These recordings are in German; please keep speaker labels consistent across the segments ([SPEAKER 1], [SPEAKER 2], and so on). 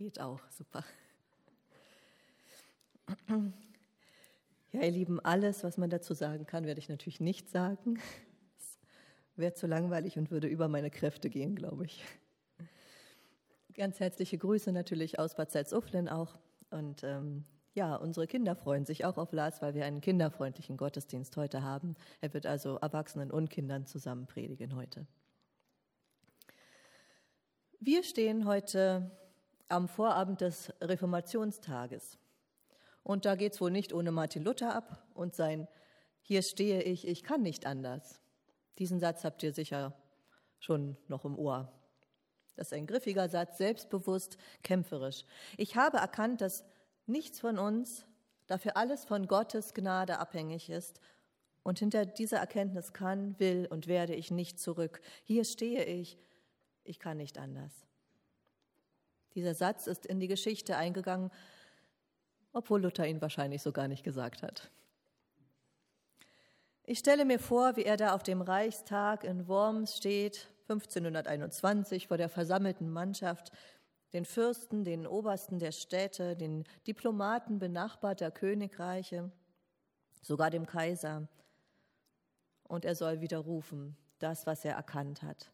[SPEAKER 1] geht auch, super. Ja, ihr Lieben, alles, was man dazu sagen kann, werde ich natürlich nicht sagen. Es wäre zu langweilig und würde über meine Kräfte gehen, glaube ich. Ganz herzliche Grüße natürlich aus Bad Salzuflen auch. Und ähm, ja, unsere Kinder freuen sich auch auf Lars, weil wir einen kinderfreundlichen Gottesdienst heute haben. Er wird also Erwachsenen und Kindern zusammen predigen heute. Wir stehen heute am Vorabend des Reformationstages. Und da geht es wohl nicht ohne Martin Luther ab und sein Hier stehe ich, ich kann nicht anders. Diesen Satz habt ihr sicher schon noch im Ohr. Das ist ein griffiger Satz, selbstbewusst, kämpferisch. Ich habe erkannt, dass nichts von uns, dafür alles von Gottes Gnade abhängig ist. Und hinter dieser Erkenntnis kann, will und werde ich nicht zurück. Hier stehe ich, ich kann nicht anders. Dieser Satz ist in die Geschichte eingegangen, obwohl Luther ihn wahrscheinlich so gar nicht gesagt hat. Ich stelle mir vor, wie er da auf dem Reichstag in Worms steht, 1521, vor der versammelten Mannschaft, den Fürsten, den Obersten der Städte, den Diplomaten benachbarter Königreiche, sogar dem Kaiser. Und er soll widerrufen, das, was er erkannt hat.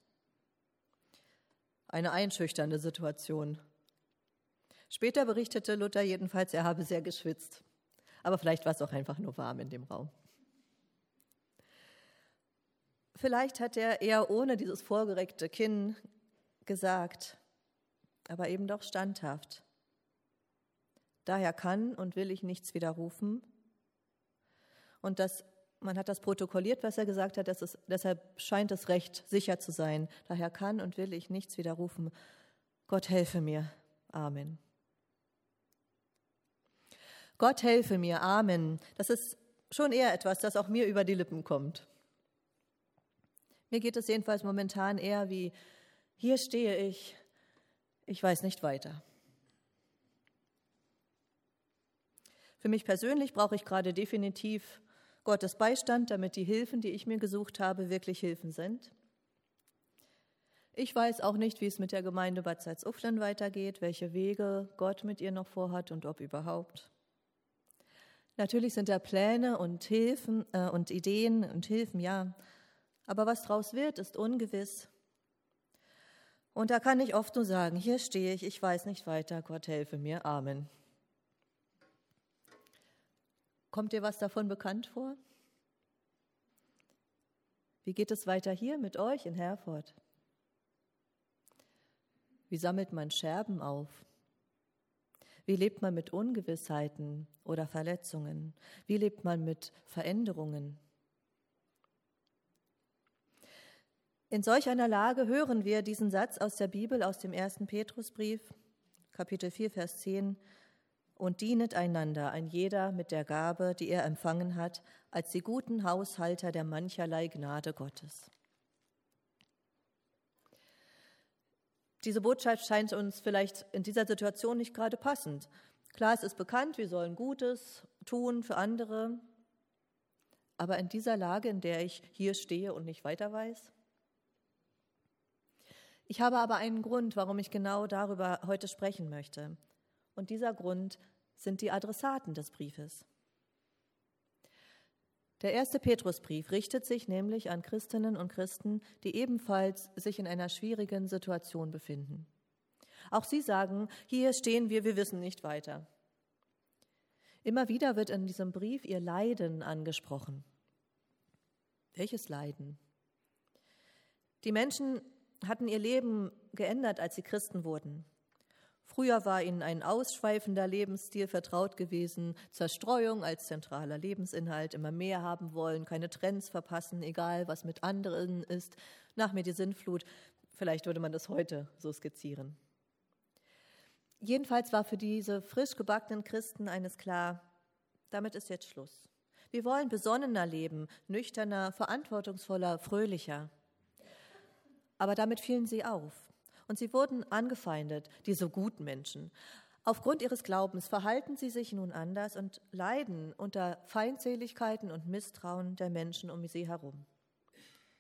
[SPEAKER 1] Eine einschüchternde Situation. Später berichtete Luther jedenfalls, er habe sehr geschwitzt. Aber vielleicht war es auch einfach nur warm in dem Raum. Vielleicht hat er eher ohne dieses vorgereckte Kinn gesagt, aber eben doch standhaft. Daher kann und will ich nichts widerrufen. Und das, man hat das protokolliert, was er gesagt hat, ist, deshalb scheint es recht sicher zu sein. Daher kann und will ich nichts widerrufen. Gott helfe mir. Amen. Gott helfe mir, Amen. Das ist schon eher etwas, das auch mir über die Lippen kommt. Mir geht es jedenfalls momentan eher wie, hier stehe ich, ich weiß nicht weiter. Für mich persönlich brauche ich gerade definitiv Gottes Beistand, damit die Hilfen, die ich mir gesucht habe, wirklich Hilfen sind. Ich weiß auch nicht, wie es mit der Gemeinde Bad Salzuflen weitergeht, welche Wege Gott mit ihr noch vorhat und ob überhaupt. Natürlich sind da Pläne und Hilfen äh, und Ideen und Hilfen, ja. Aber was draus wird, ist ungewiss. Und da kann ich oft nur sagen, hier stehe ich, ich weiß nicht weiter, Gott helfe mir, Amen. Kommt dir was davon bekannt vor? Wie geht es weiter hier mit euch in Herford? Wie sammelt man Scherben auf? Wie lebt man mit Ungewissheiten oder Verletzungen? Wie lebt man mit Veränderungen? In solch einer Lage hören wir diesen Satz aus der Bibel, aus dem ersten Petrusbrief, Kapitel 4, Vers 10, und dienet einander, ein jeder mit der Gabe, die er empfangen hat, als die guten Haushalter der mancherlei Gnade Gottes. Diese Botschaft scheint uns vielleicht in dieser Situation nicht gerade passend. Klar, es ist bekannt, wir sollen Gutes tun für andere, aber in dieser Lage, in der ich hier stehe und nicht weiter weiß? Ich habe aber einen Grund, warum ich genau darüber heute sprechen möchte. Und dieser Grund sind die Adressaten des Briefes. Der erste Petrusbrief richtet sich nämlich an Christinnen und Christen, die ebenfalls sich in einer schwierigen Situation befinden. Auch sie sagen, hier stehen wir, wir wissen nicht weiter. Immer wieder wird in diesem Brief ihr Leiden angesprochen. Welches Leiden? Die Menschen hatten ihr Leben geändert, als sie Christen wurden. Früher war ihnen ein ausschweifender Lebensstil vertraut gewesen, Zerstreuung als zentraler Lebensinhalt, immer mehr haben wollen, keine Trends verpassen, egal was mit anderen ist. Nach mir die Sinnflut, vielleicht würde man das heute so skizzieren. Jedenfalls war für diese frisch gebackenen Christen eines klar, damit ist jetzt Schluss. Wir wollen besonnener leben, nüchterner, verantwortungsvoller, fröhlicher. Aber damit fielen sie auf. Und sie wurden angefeindet, diese guten Menschen. Aufgrund ihres Glaubens verhalten sie sich nun anders und leiden unter Feindseligkeiten und Misstrauen der Menschen um sie herum.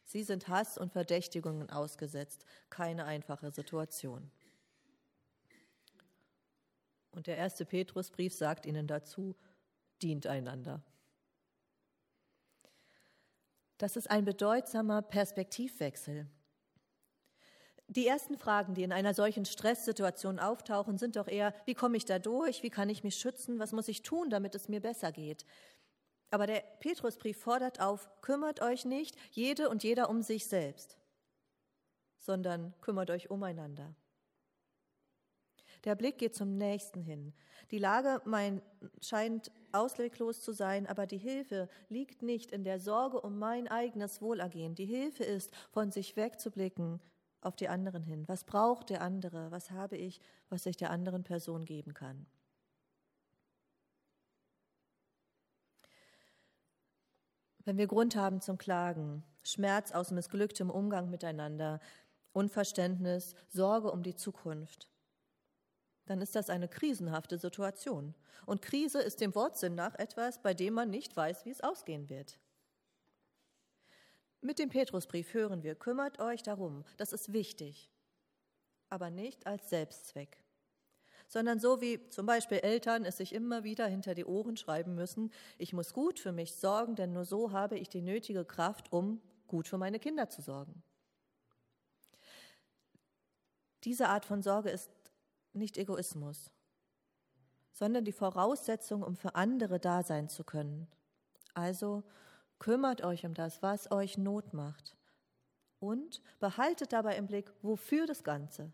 [SPEAKER 1] Sie sind Hass und Verdächtigungen ausgesetzt, keine einfache Situation. Und der erste Petrusbrief sagt ihnen dazu, dient einander. Das ist ein bedeutsamer Perspektivwechsel. Die ersten Fragen, die in einer solchen Stresssituation auftauchen, sind doch eher, wie komme ich da durch, wie kann ich mich schützen, was muss ich tun, damit es mir besser geht. Aber der Petrusbrief fordert auf, kümmert euch nicht jede und jeder um sich selbst, sondern kümmert euch umeinander. Der Blick geht zum Nächsten hin. Die Lage mein, scheint ausweglos zu sein, aber die Hilfe liegt nicht in der Sorge um mein eigenes Wohlergehen. Die Hilfe ist, von sich wegzublicken auf die anderen hin. Was braucht der andere? Was habe ich, was ich der anderen Person geben kann? Wenn wir Grund haben zum Klagen, Schmerz aus missglücktem Umgang miteinander, Unverständnis, Sorge um die Zukunft, dann ist das eine krisenhafte Situation. Und Krise ist dem Wortsinn nach etwas, bei dem man nicht weiß, wie es ausgehen wird. Mit dem Petrusbrief hören wir, kümmert euch darum, das ist wichtig, aber nicht als Selbstzweck, sondern so wie zum Beispiel Eltern es sich immer wieder hinter die Ohren schreiben müssen, ich muss gut für mich sorgen, denn nur so habe ich die nötige Kraft, um gut für meine Kinder zu sorgen. Diese Art von Sorge ist nicht Egoismus, sondern die Voraussetzung, um für andere da sein zu können. Also kümmert euch um das, was euch Not macht. Und behaltet dabei im Blick, wofür das Ganze.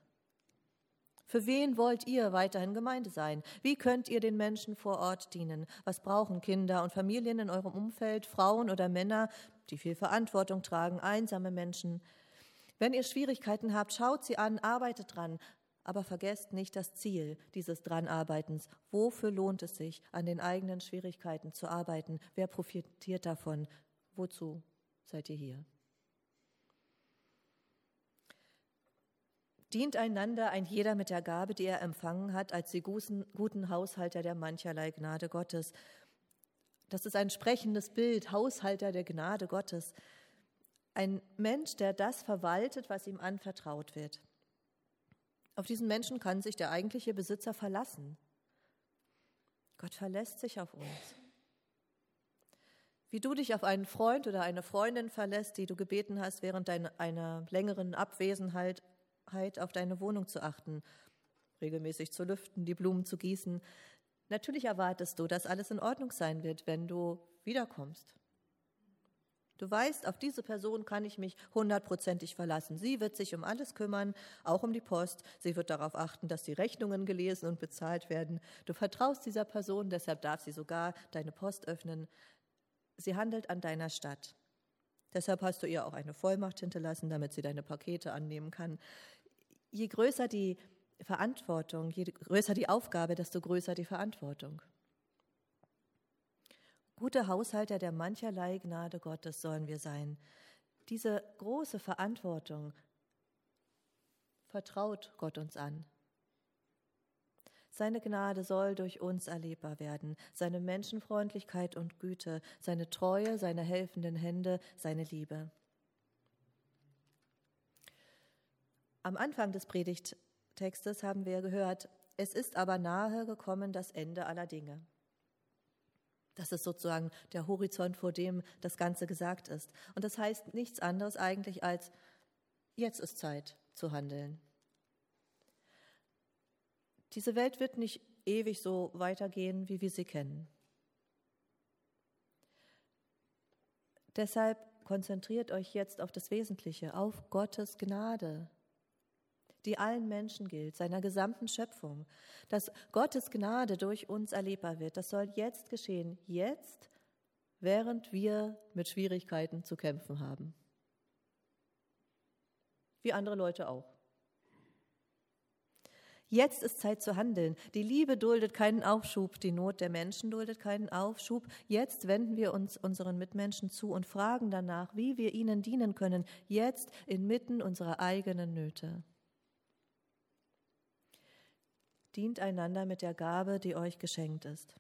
[SPEAKER 1] Für wen wollt ihr weiterhin Gemeinde sein? Wie könnt ihr den Menschen vor Ort dienen? Was brauchen Kinder und Familien in eurem Umfeld, Frauen oder Männer, die viel Verantwortung tragen, einsame Menschen? Wenn ihr Schwierigkeiten habt, schaut sie an, arbeitet dran, aber vergesst nicht das Ziel dieses Dranarbeitens. Wofür lohnt es sich, an den eigenen Schwierigkeiten zu arbeiten? Wer profitiert davon? Wozu seid ihr hier? Dient einander ein jeder mit der Gabe, die er empfangen hat, als die guten Haushalter der mancherlei Gnade Gottes. Das ist ein sprechendes Bild, Haushalter der Gnade Gottes. Ein Mensch, der das verwaltet, was ihm anvertraut wird. Auf diesen Menschen kann sich der eigentliche Besitzer verlassen. Gott verlässt sich auf uns. Wie du dich auf einen Freund oder eine Freundin verlässt, die du gebeten hast, während einer längeren Abwesenheit auf deine Wohnung zu achten, regelmäßig zu lüften, die Blumen zu gießen. Natürlich erwartest du, dass alles in Ordnung sein wird, wenn du wiederkommst. Du weißt, auf diese Person kann ich mich hundertprozentig verlassen. Sie wird sich um alles kümmern, auch um die Post. Sie wird darauf achten, dass die Rechnungen gelesen und bezahlt werden. Du vertraust dieser Person, deshalb darf sie sogar deine Post öffnen. Sie handelt an deiner Stadt. Deshalb hast du ihr auch eine Vollmacht hinterlassen, damit sie deine Pakete annehmen kann. Je größer die Verantwortung, je größer die Aufgabe, desto größer die Verantwortung. Gute Haushalter der mancherlei Gnade Gottes sollen wir sein. Diese große Verantwortung vertraut Gott uns an. Seine Gnade soll durch uns erlebbar werden, seine Menschenfreundlichkeit und Güte, seine Treue, seine helfenden Hände, seine Liebe. Am Anfang des Predigttextes haben wir gehört, es ist aber nahe gekommen das Ende aller Dinge. Das ist sozusagen der Horizont, vor dem das Ganze gesagt ist. Und das heißt nichts anderes eigentlich als, jetzt ist Zeit zu handeln. Diese Welt wird nicht ewig so weitergehen, wie wir sie kennen. Deshalb konzentriert euch jetzt auf das Wesentliche, auf Gottes Gnade, die allen Menschen gilt, seiner gesamten Schöpfung. Dass Gottes Gnade durch uns erlebbar wird, das soll jetzt geschehen, jetzt, während wir mit Schwierigkeiten zu kämpfen haben. Wie andere Leute auch. Jetzt ist Zeit zu handeln. Die Liebe duldet keinen Aufschub, die Not der Menschen duldet keinen Aufschub. Jetzt wenden wir uns unseren Mitmenschen zu und fragen danach, wie wir ihnen dienen können, jetzt inmitten unserer eigenen Nöte dient einander mit der Gabe, die euch geschenkt ist.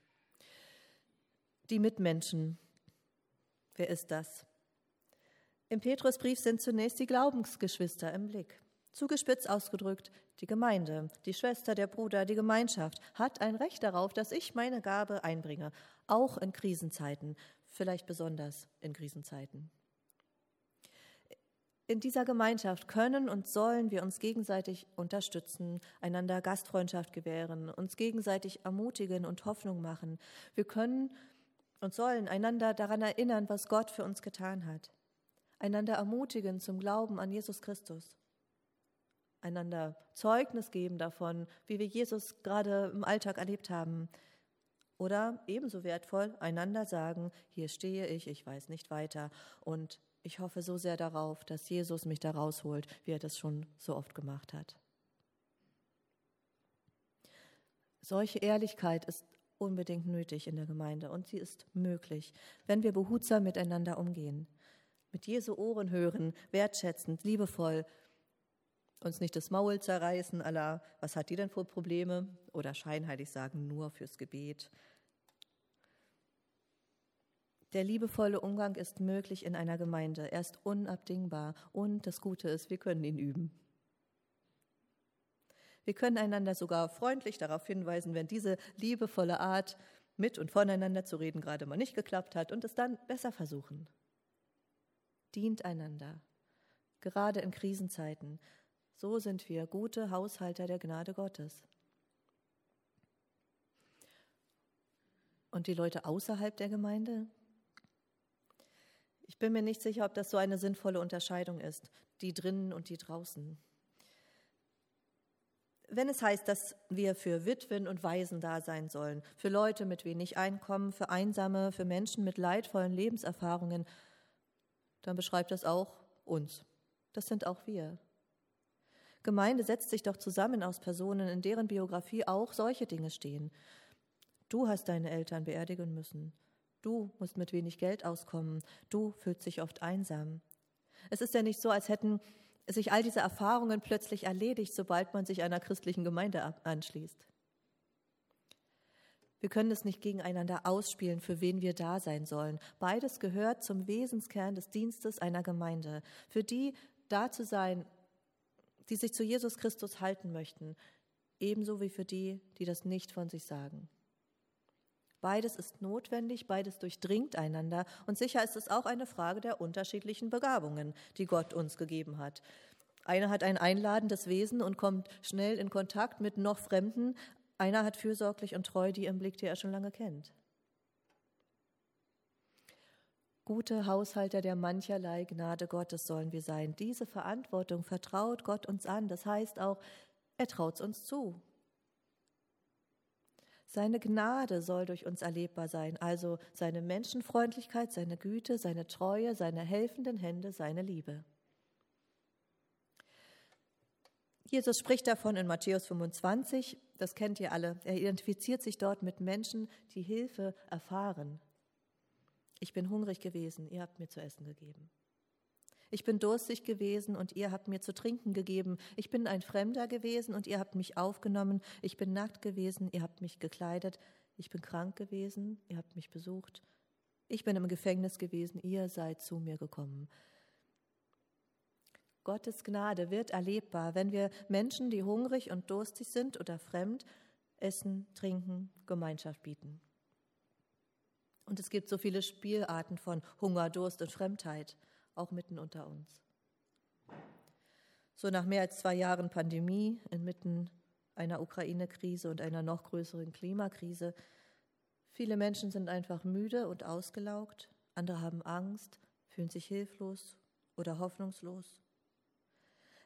[SPEAKER 1] Die Mitmenschen, wer ist das? Im Petrusbrief sind zunächst die Glaubensgeschwister im Blick. Zugespitzt ausgedrückt, die Gemeinde, die Schwester, der Bruder, die Gemeinschaft hat ein Recht darauf, dass ich meine Gabe einbringe, auch in Krisenzeiten, vielleicht besonders in Krisenzeiten. In dieser Gemeinschaft können und sollen wir uns gegenseitig unterstützen, einander Gastfreundschaft gewähren, uns gegenseitig ermutigen und Hoffnung machen. Wir können und sollen einander daran erinnern, was Gott für uns getan hat, einander ermutigen zum Glauben an Jesus Christus, einander Zeugnis geben davon, wie wir Jesus gerade im Alltag erlebt haben, oder ebenso wertvoll, einander sagen, hier stehe ich, ich weiß nicht weiter. Und ich hoffe so sehr darauf, dass Jesus mich da rausholt, wie er das schon so oft gemacht hat. Solche Ehrlichkeit ist unbedingt nötig in der Gemeinde und sie ist möglich, wenn wir behutsam miteinander umgehen, mit Jesu Ohren hören, wertschätzend, liebevoll, uns nicht das Maul zerreißen, aller, was hat die denn für Probleme? Oder scheinheilig sagen, nur fürs Gebet. Der liebevolle Umgang ist möglich in einer Gemeinde. Er ist unabdingbar. Und das Gute ist, wir können ihn üben. Wir können einander sogar freundlich darauf hinweisen, wenn diese liebevolle Art, mit und voneinander zu reden, gerade mal nicht geklappt hat und es dann besser versuchen. Dient einander, gerade in Krisenzeiten. So sind wir gute Haushalter der Gnade Gottes. Und die Leute außerhalb der Gemeinde? Ich bin mir nicht sicher, ob das so eine sinnvolle Unterscheidung ist, die drinnen und die draußen wenn es heißt, dass wir für Witwen und Waisen da sein sollen, für Leute mit wenig Einkommen, für Einsame, für Menschen mit leidvollen Lebenserfahrungen, dann beschreibt das auch uns. Das sind auch wir. Gemeinde setzt sich doch zusammen aus Personen, in deren Biografie auch solche Dinge stehen. Du hast deine Eltern beerdigen müssen. Du musst mit wenig Geld auskommen. Du fühlst dich oft einsam. Es ist ja nicht so, als hätten sich all diese Erfahrungen plötzlich erledigt, sobald man sich einer christlichen Gemeinde anschließt. Wir können es nicht gegeneinander ausspielen, für wen wir da sein sollen. Beides gehört zum Wesenskern des Dienstes einer Gemeinde. Für die da zu sein, die sich zu Jesus Christus halten möchten, ebenso wie für die, die das nicht von sich sagen. Beides ist notwendig, beides durchdringt einander und sicher ist es auch eine Frage der unterschiedlichen Begabungen, die Gott uns gegeben hat. Einer hat ein einladendes Wesen und kommt schnell in Kontakt mit noch Fremden, einer hat fürsorglich und treu die im Blick, die er schon lange kennt. Gute Haushalter der mancherlei Gnade Gottes sollen wir sein. Diese Verantwortung vertraut Gott uns an. Das heißt auch, er traut es uns zu. Seine Gnade soll durch uns erlebbar sein, also seine Menschenfreundlichkeit, seine Güte, seine Treue, seine helfenden Hände, seine Liebe. Jesus spricht davon in Matthäus 25, das kennt ihr alle. Er identifiziert sich dort mit Menschen, die Hilfe erfahren. Ich bin hungrig gewesen, ihr habt mir zu essen gegeben. Ich bin durstig gewesen und ihr habt mir zu trinken gegeben. Ich bin ein Fremder gewesen und ihr habt mich aufgenommen. Ich bin nackt gewesen, ihr habt mich gekleidet. Ich bin krank gewesen, ihr habt mich besucht. Ich bin im Gefängnis gewesen, ihr seid zu mir gekommen. Gottes Gnade wird erlebbar, wenn wir Menschen, die hungrig und durstig sind oder fremd, Essen, Trinken, Gemeinschaft bieten. Und es gibt so viele Spielarten von Hunger, Durst und Fremdheit auch mitten unter uns. So nach mehr als zwei Jahren Pandemie, inmitten einer Ukraine-Krise und einer noch größeren Klimakrise, viele Menschen sind einfach müde und ausgelaugt, andere haben Angst, fühlen sich hilflos oder hoffnungslos.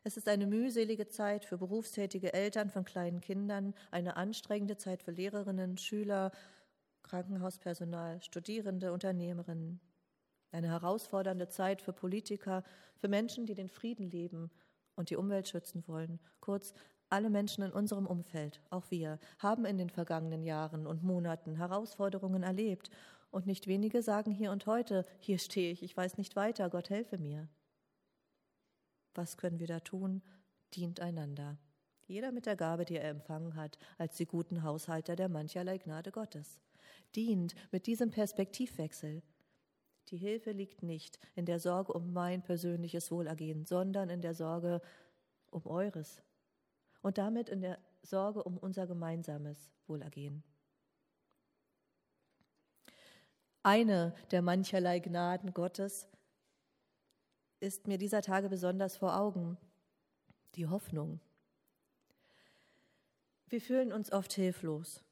[SPEAKER 1] Es ist eine mühselige Zeit für berufstätige Eltern von kleinen Kindern, eine anstrengende Zeit für Lehrerinnen, Schüler, Krankenhauspersonal, Studierende, Unternehmerinnen. Eine herausfordernde Zeit für Politiker, für Menschen, die den Frieden leben und die Umwelt schützen wollen. Kurz, alle Menschen in unserem Umfeld, auch wir, haben in den vergangenen Jahren und Monaten Herausforderungen erlebt. Und nicht wenige sagen hier und heute, hier stehe ich, ich weiß nicht weiter, Gott helfe mir. Was können wir da tun? Dient einander. Jeder mit der Gabe, die er empfangen hat, als die guten Haushalter der mancherlei Gnade Gottes. Dient mit diesem Perspektivwechsel. Die Hilfe liegt nicht in der Sorge um mein persönliches Wohlergehen, sondern in der Sorge, um eures und damit in der Sorge um unser gemeinsames Wohlergehen. Eine der mancherlei Gnaden Gottes ist mir dieser Tage besonders vor Augen, die Hoffnung. Wir fühlen uns oft hilflos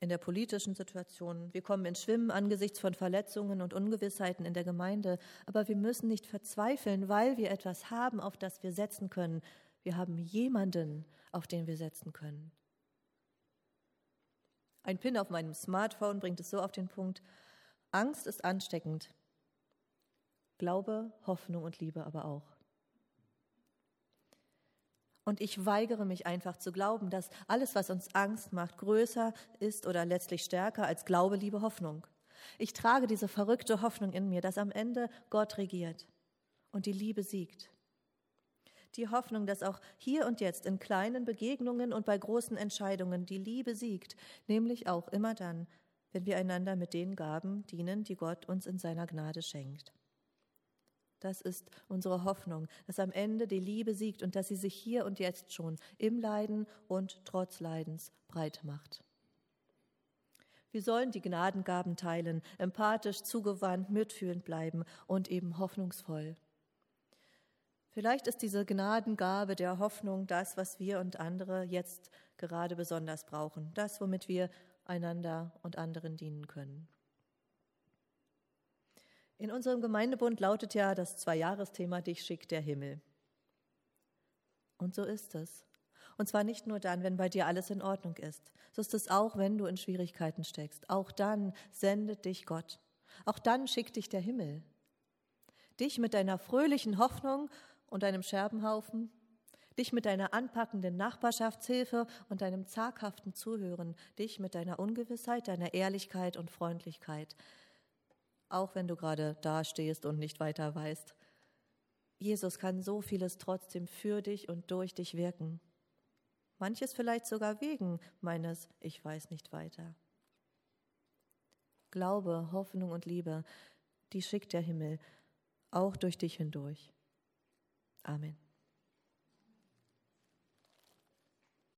[SPEAKER 1] in der politischen Situation. Wir kommen ins Schwimmen angesichts von Verletzungen und Ungewissheiten in der Gemeinde. Aber wir müssen nicht verzweifeln, weil wir etwas haben, auf das wir setzen können. Wir haben jemanden, auf den wir setzen können. Ein Pin auf meinem Smartphone bringt es so auf den Punkt, Angst ist ansteckend, Glaube, Hoffnung und Liebe aber auch. Und ich weigere mich einfach zu glauben, dass alles, was uns Angst macht, größer ist oder letztlich stärker als Glaube, Liebe, Hoffnung. Ich trage diese verrückte Hoffnung in mir, dass am Ende Gott regiert und die Liebe siegt. Die Hoffnung, dass auch hier und jetzt in kleinen Begegnungen und bei großen Entscheidungen die Liebe siegt, nämlich auch immer dann, wenn wir einander mit den Gaben dienen, die Gott uns in seiner Gnade schenkt. Das ist unsere Hoffnung, dass am Ende die Liebe siegt und dass sie sich hier und jetzt schon im Leiden und trotz Leidens breit macht. Wir sollen die Gnadengaben teilen, empathisch, zugewandt, mitfühlend bleiben und eben hoffnungsvoll. Vielleicht ist diese Gnadengabe der Hoffnung das, was wir und andere jetzt gerade besonders brauchen, das, womit wir einander und anderen dienen können. In unserem Gemeindebund lautet ja das Zweijahresthema Dich schickt der Himmel. Und so ist es. Und zwar nicht nur dann, wenn bei dir alles in Ordnung ist. So ist es auch, wenn du in Schwierigkeiten steckst. Auch dann sendet dich Gott. Auch dann schickt dich der Himmel. Dich mit deiner fröhlichen Hoffnung und deinem Scherbenhaufen, dich mit deiner anpackenden Nachbarschaftshilfe und deinem zaghaften Zuhören, dich mit deiner Ungewissheit, deiner Ehrlichkeit und Freundlichkeit, auch wenn du gerade dastehst und nicht weiter weißt. Jesus kann so vieles trotzdem für dich und durch dich wirken. Manches vielleicht sogar wegen meines Ich weiß nicht weiter. Glaube, Hoffnung und Liebe, die schickt der Himmel auch durch dich hindurch. Amen.